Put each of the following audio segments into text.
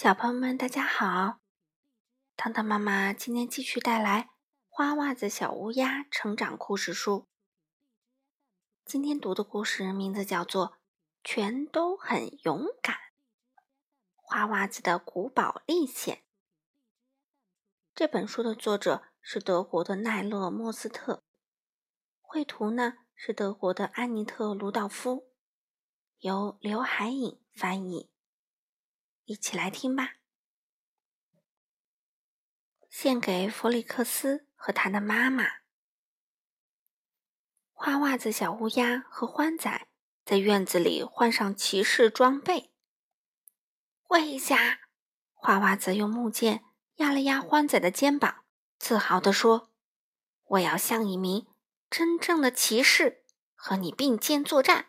小朋友们，大家好！糖糖妈妈今天继续带来《花袜子小乌鸦》成长故事书。今天读的故事名字叫做《全都很勇敢》。花袜子的古堡历险。这本书的作者是德国的奈勒·莫斯特，绘图呢是德国的安妮特·卢道夫，由刘海颖翻译。一起来听吧。献给弗里克斯和他的妈妈。花袜子小乌鸦和欢仔在院子里换上骑士装备。跪下！花袜子用木剑压了压欢仔的肩膀，自豪地说：“我要像一名真正的骑士和你并肩作战。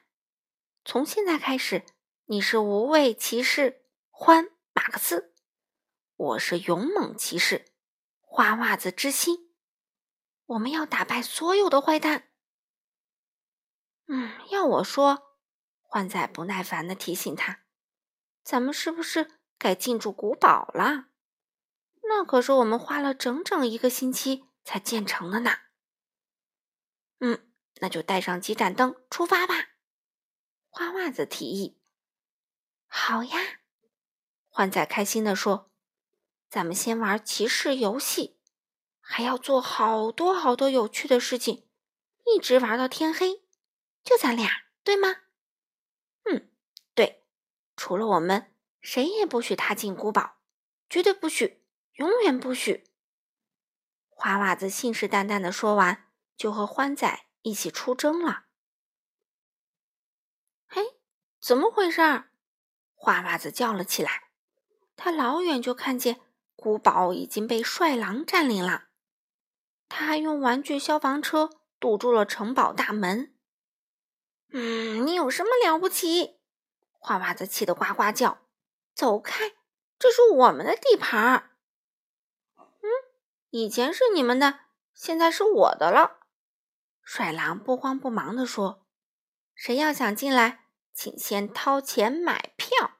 从现在开始，你是无畏骑士。”欢马克思，我是勇猛骑士，花袜子之心。我们要打败所有的坏蛋。嗯，要我说，欢仔不耐烦的提醒他：“咱们是不是该进驻古堡了？那可是我们花了整整一个星期才建成的呢。”嗯，那就带上几盏灯出发吧。花袜子提议：“好呀。”欢仔开心地说：“咱们先玩骑士游戏，还要做好多好多有趣的事情，一直玩到天黑。就咱俩，对吗？”“嗯，对。除了我们，谁也不许踏进古堡，绝对不许，永远不许。”花袜子信誓旦旦地说完，就和欢仔一起出征了。“嘿，怎么回事？”花袜子叫了起来。他老远就看见古堡已经被帅狼占领了，他还用玩具消防车堵住了城堡大门。嗯，你有什么了不起？花袜子气得呱呱叫：“走开，这是我们的地盘儿！”嗯，以前是你们的，现在是我的了。帅狼不慌不忙地说：“谁要想进来，请先掏钱买票。”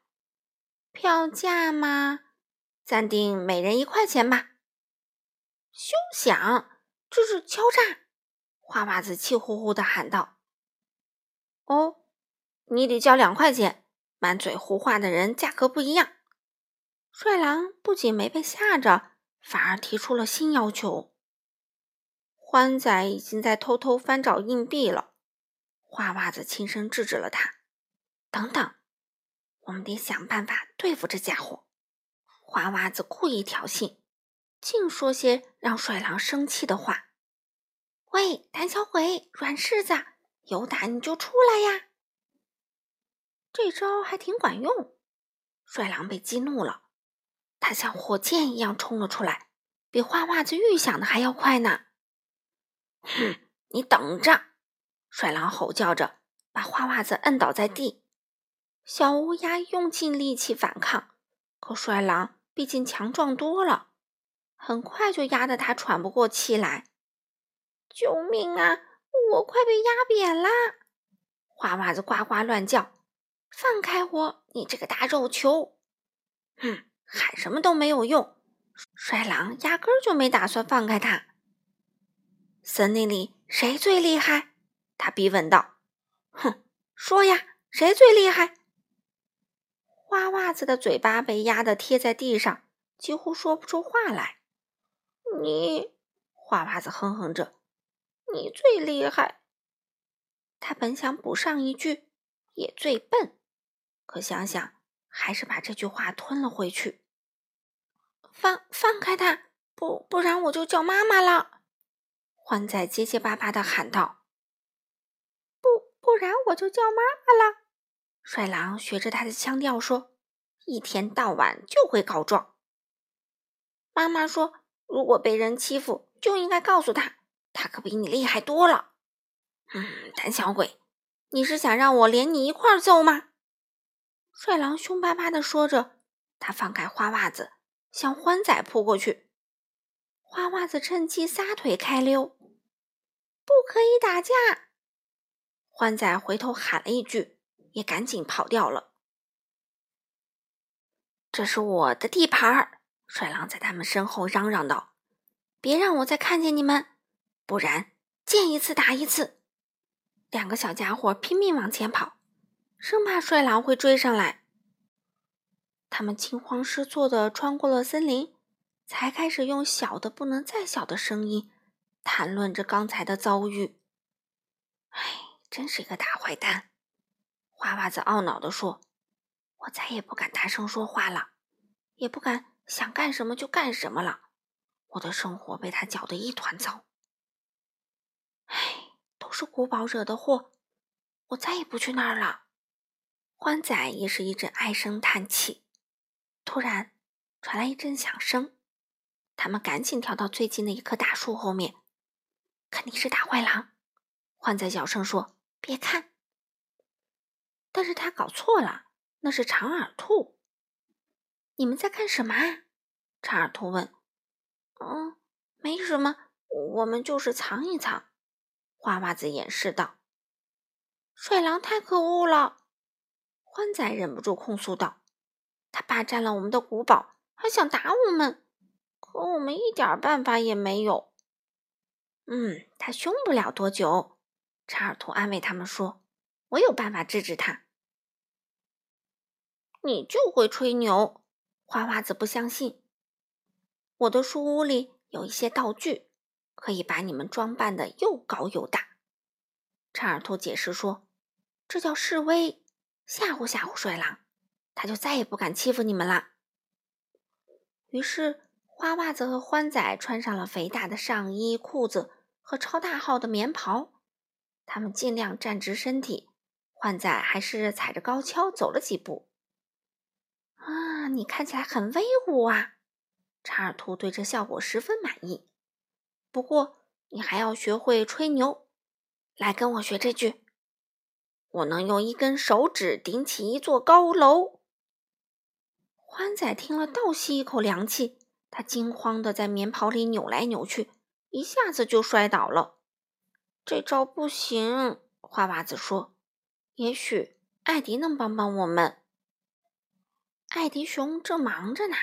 票价吗？暂定每人一块钱吧。休想！这是敲诈！花袜子气呼呼的喊道：“哦，你得交两块钱。满嘴胡话的人价格不一样。”帅狼不仅没被吓着，反而提出了新要求。欢仔已经在偷偷翻找硬币了，花袜子轻声制止了他：“等等。”我们得想办法对付这家伙。花袜子故意挑衅，净说些让帅狼生气的话。喂，胆小鬼，软柿子，有胆你就出来呀！这招还挺管用。帅狼被激怒了，他像火箭一样冲了出来，比花袜子预想的还要快呢。哼，你等着！帅狼吼叫着，把花袜子摁倒在地。小乌鸦用尽力气反抗，可帅狼毕竟强壮多了，很快就压得他喘不过气来。救命啊！我快被压扁啦！花袜子呱呱乱叫：“放开我，你这个大肉球！”哼，喊什么都没有用，帅狼压根儿就没打算放开他。森林里谁最厉害？他逼问道。“哼，说呀，谁最厉害？”花袜子的嘴巴被压得贴在地上，几乎说不出话来。你，花袜子哼哼着，你最厉害。他本想补上一句，也最笨，可想想，还是把这句话吞了回去。放放开他，不不然我就叫妈妈了。欢仔结结巴巴的喊道：“不不然我就叫妈妈了。”帅狼学着他的腔调说：“一天到晚就会告状。”妈妈说：“如果被人欺负，就应该告诉他，他可比你厉害多了。”嗯，胆小鬼，你是想让我连你一块揍吗？帅狼凶巴巴的说着，他放开花袜子，向欢仔扑过去。花袜子趁机撒腿开溜，不可以打架！欢仔回头喊了一句。也赶紧跑掉了。这是我的地盘儿！帅狼在他们身后嚷嚷道：“别让我再看见你们，不然见一次打一次！”两个小家伙拼命往前跑，生怕帅狼会追上来。他们惊慌失措地穿过了森林，才开始用小的不能再小的声音谈论着刚才的遭遇。哎，真是一个大坏蛋！花袜子懊恼地说。我再也不敢大声说话了，也不敢想干什么就干什么了。我的生活被他搅得一团糟。唉，都是古堡惹的祸，我再也不去那儿了。欢仔也是一阵唉声叹气。突然传来一阵响声，他们赶紧跳到最近的一棵大树后面。肯定是大坏狼！欢仔小声说：“别看。”但是他搞错了。那是长耳兔。你们在干什么？啊？长耳兔问。嗯，没什么，我们就是藏一藏。花袜子掩饰道。帅狼太可恶了！欢仔忍不住控诉道。他霸占了我们的古堡，还想打我们，可我们一点办法也没有。嗯，他凶不了多久。长耳兔安慰他们说：“我有办法治治他。”你就会吹牛，花袜子不相信。我的书屋里有一些道具，可以把你们装扮的又高又大。长耳兔解释说：“这叫示威，吓唬吓唬帅狼，他就再也不敢欺负你们了。”于是，花袜子和欢仔穿上了肥大的上衣、裤子和超大号的棉袍，他们尽量站直身体。欢仔还是踩着高跷走了几步。啊，你看起来很威武啊！查尔图对这效果十分满意。不过，你还要学会吹牛。来，跟我学这句：“我能用一根手指顶起一座高楼。”欢仔听了，倒吸一口凉气。他惊慌的在棉袍里扭来扭去，一下子就摔倒了。这招不行，花袜子说：“也许艾迪能帮帮我们。”艾迪熊正忙着呢，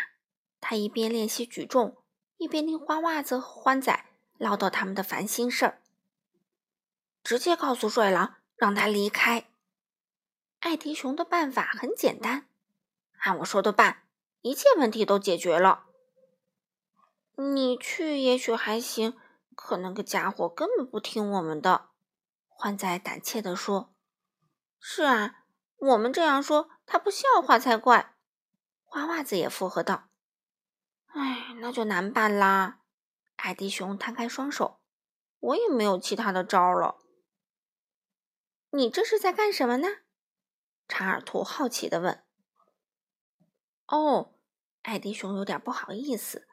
他一边练习举重，一边听花袜子和欢仔唠叨他们的烦心事儿。直接告诉帅狼，让他离开。艾迪熊的办法很简单，按我说的办，一切问题都解决了。你去也许还行，可那个家伙根本不听我们的。欢仔胆怯地说：“是啊，我们这样说，他不笑话才怪。”花袜子也附和道：“哎，那就难办啦。”艾迪熊摊开双手：“我也没有其他的招了。”你这是在干什么呢？查尔图好奇的问。“哦，艾迪熊有点不好意思，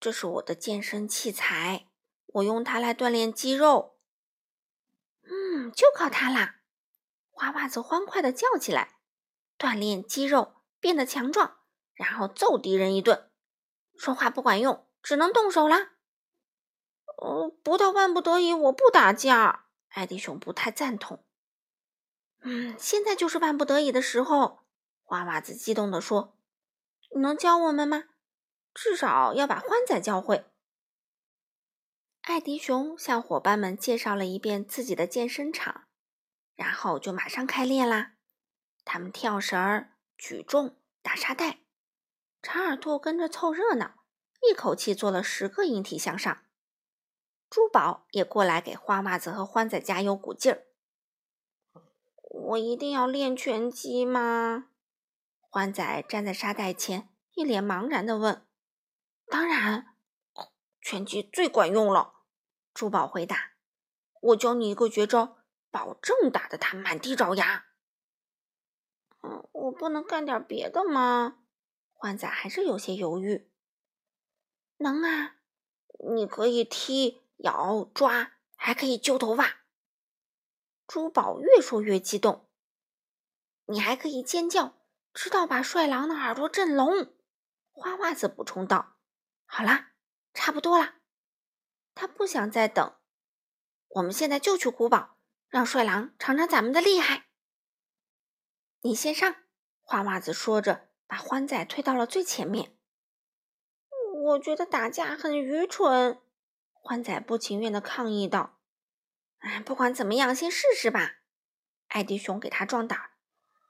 这是我的健身器材，我用它来锻炼肌肉。”“嗯，就靠它啦！”花袜子欢快的叫起来：“锻炼肌肉！”变得强壮，然后揍敌人一顿。说话不管用，只能动手啦。哦，不到万不得已，我不打架。艾迪熊不太赞同。嗯，现在就是万不得已的时候。花袜子激动地说：“你能教我们吗？至少要把欢仔教会。”艾迪熊向伙伴们介绍了一遍自己的健身场，然后就马上开练啦。他们跳绳。举重、打沙袋，长耳兔跟着凑热闹，一口气做了十个引体向上。珠宝也过来给花袜子和欢仔加油鼓劲儿。我一定要练拳击吗？欢仔站在沙袋前，一脸茫然的问。当然，拳击最管用了。珠宝回答。我教你一个绝招，保证打得他满地找牙。嗯，我不能干点别的吗？欢仔还是有些犹豫。能啊，你可以踢、咬、抓，还可以揪头发。珠宝越说越激动。你还可以尖叫，直到把帅狼的耳朵震聋。花袜子补充道：“好啦，差不多了。”他不想再等，我们现在就去古堡，让帅狼尝尝咱们的厉害。你先上，花袜子说着，把欢仔推到了最前面。我觉得打架很愚蠢，欢仔不情愿的抗议道：“哎，不管怎么样，先试试吧。”艾迪熊给他壮胆，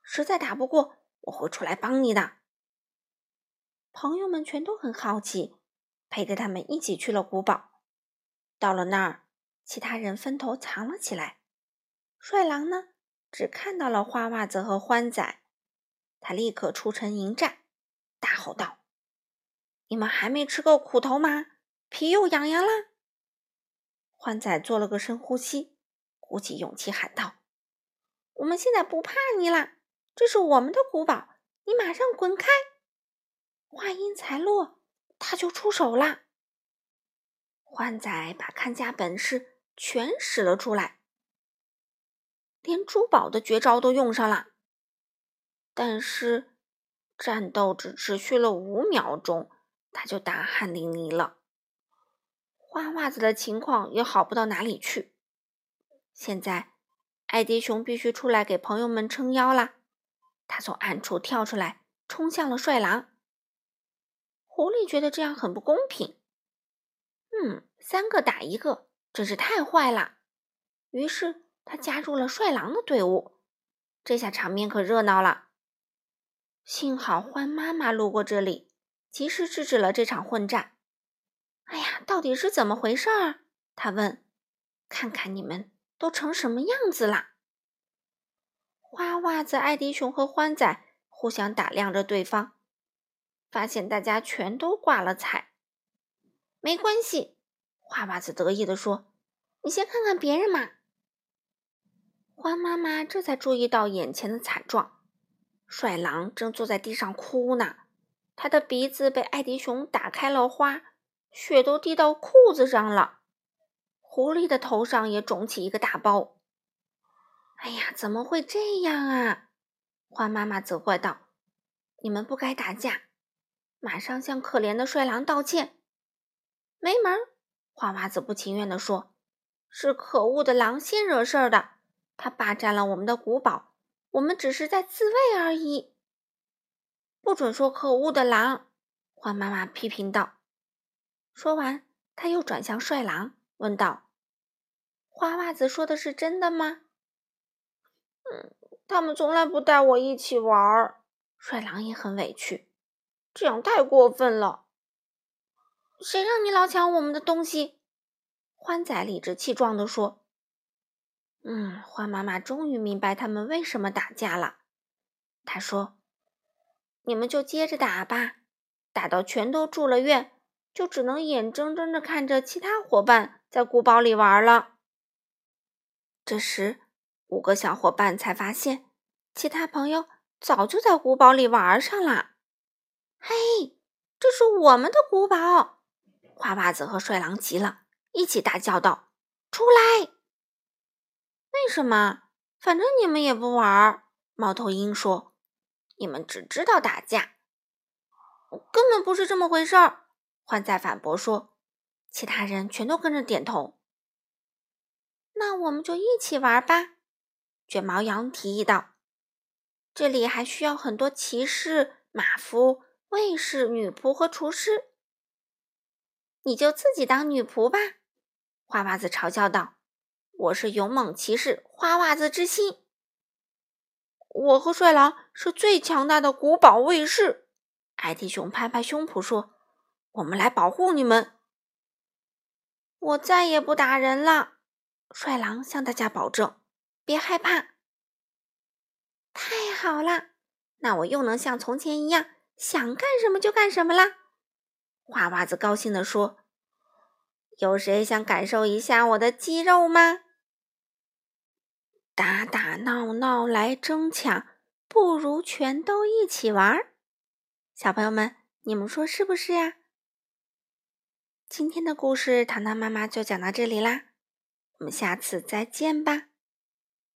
实在打不过，我会出来帮你的。朋友们全都很好奇，陪着他们一起去了古堡。到了那儿，其他人分头藏了起来。帅狼呢，只看到了花袜子和欢仔，他立刻出城迎战，大吼道：“你们还没吃够苦头吗？皮又痒痒啦。”欢仔做了个深呼吸，鼓起勇气喊道。我们现在不怕你啦，这是我们的古堡，你马上滚开！话音才落，他就出手了。欢仔把看家本事全使了出来，连珠宝的绝招都用上了。但是战斗只持续了五秒钟，他就大汗淋漓了。花袜子的情况也好不到哪里去，现在。艾迪熊必须出来给朋友们撑腰啦！他从暗处跳出来，冲向了帅狼。狐狸觉得这样很不公平。嗯，三个打一个，真是太坏了。于是他加入了帅狼的队伍。这下场面可热闹了。幸好欢妈妈路过这里，及时制止了这场混战。哎呀，到底是怎么回事儿？他问。看看你们。都成什么样子啦？花袜子、艾迪熊和欢仔互相打量着对方，发现大家全都挂了彩。没关系，花袜子得意地说：“你先看看别人嘛。”欢妈妈这才注意到眼前的惨状：帅狼正坐在地上哭呢，他的鼻子被艾迪熊打开了花，血都滴到裤子上了。狐狸的头上也肿起一个大包。哎呀，怎么会这样啊？花妈妈责怪道：“你们不该打架，马上向可怜的帅狼道歉。”没门！花娃子不情愿地说：“是可恶的狼先惹事儿的，他霸占了我们的古堡，我们只是在自卫而已。”不准说可恶的狼！花妈妈批评道。说完，他又转向帅狼，问道。花袜子说的是真的吗？嗯，他们从来不带我一起玩。帅狼也很委屈，这样太过分了。谁让你老抢我们的东西？欢仔理直气壮地说。嗯，花妈妈终于明白他们为什么打架了。她说：“你们就接着打吧，打到全都住了院，就只能眼睁睁的看着其他伙伴在古堡里玩了。”这时，五个小伙伴才发现，其他朋友早就在古堡里玩上了。嘿，这是我们的古堡！花袜子和帅狼急了，一起大叫道：“出来！”为什么？反正你们也不玩。猫头鹰说：“你们只知道打架，根本不是这么回事儿。”欢仔反驳说。其他人全都跟着点头。那我们就一起玩吧，卷毛羊提议道。这里还需要很多骑士、马夫、卫士、女仆和厨师。你就自己当女仆吧，花袜子嘲笑道。我是勇猛骑士花袜子之心。我和帅狼是最强大的古堡卫士。艾迪熊拍拍胸脯说：“我们来保护你们。”我再也不打人了。帅狼向大家保证：“别害怕。”太好了，那我又能像从前一样想干什么就干什么啦！花袜子高兴地说：“有谁想感受一下我的肌肉吗？”打打闹闹来争抢，不如全都一起玩儿。小朋友们，你们说是不是呀？今天的故事，糖糖妈妈就讲到这里啦。我们下次再见吧。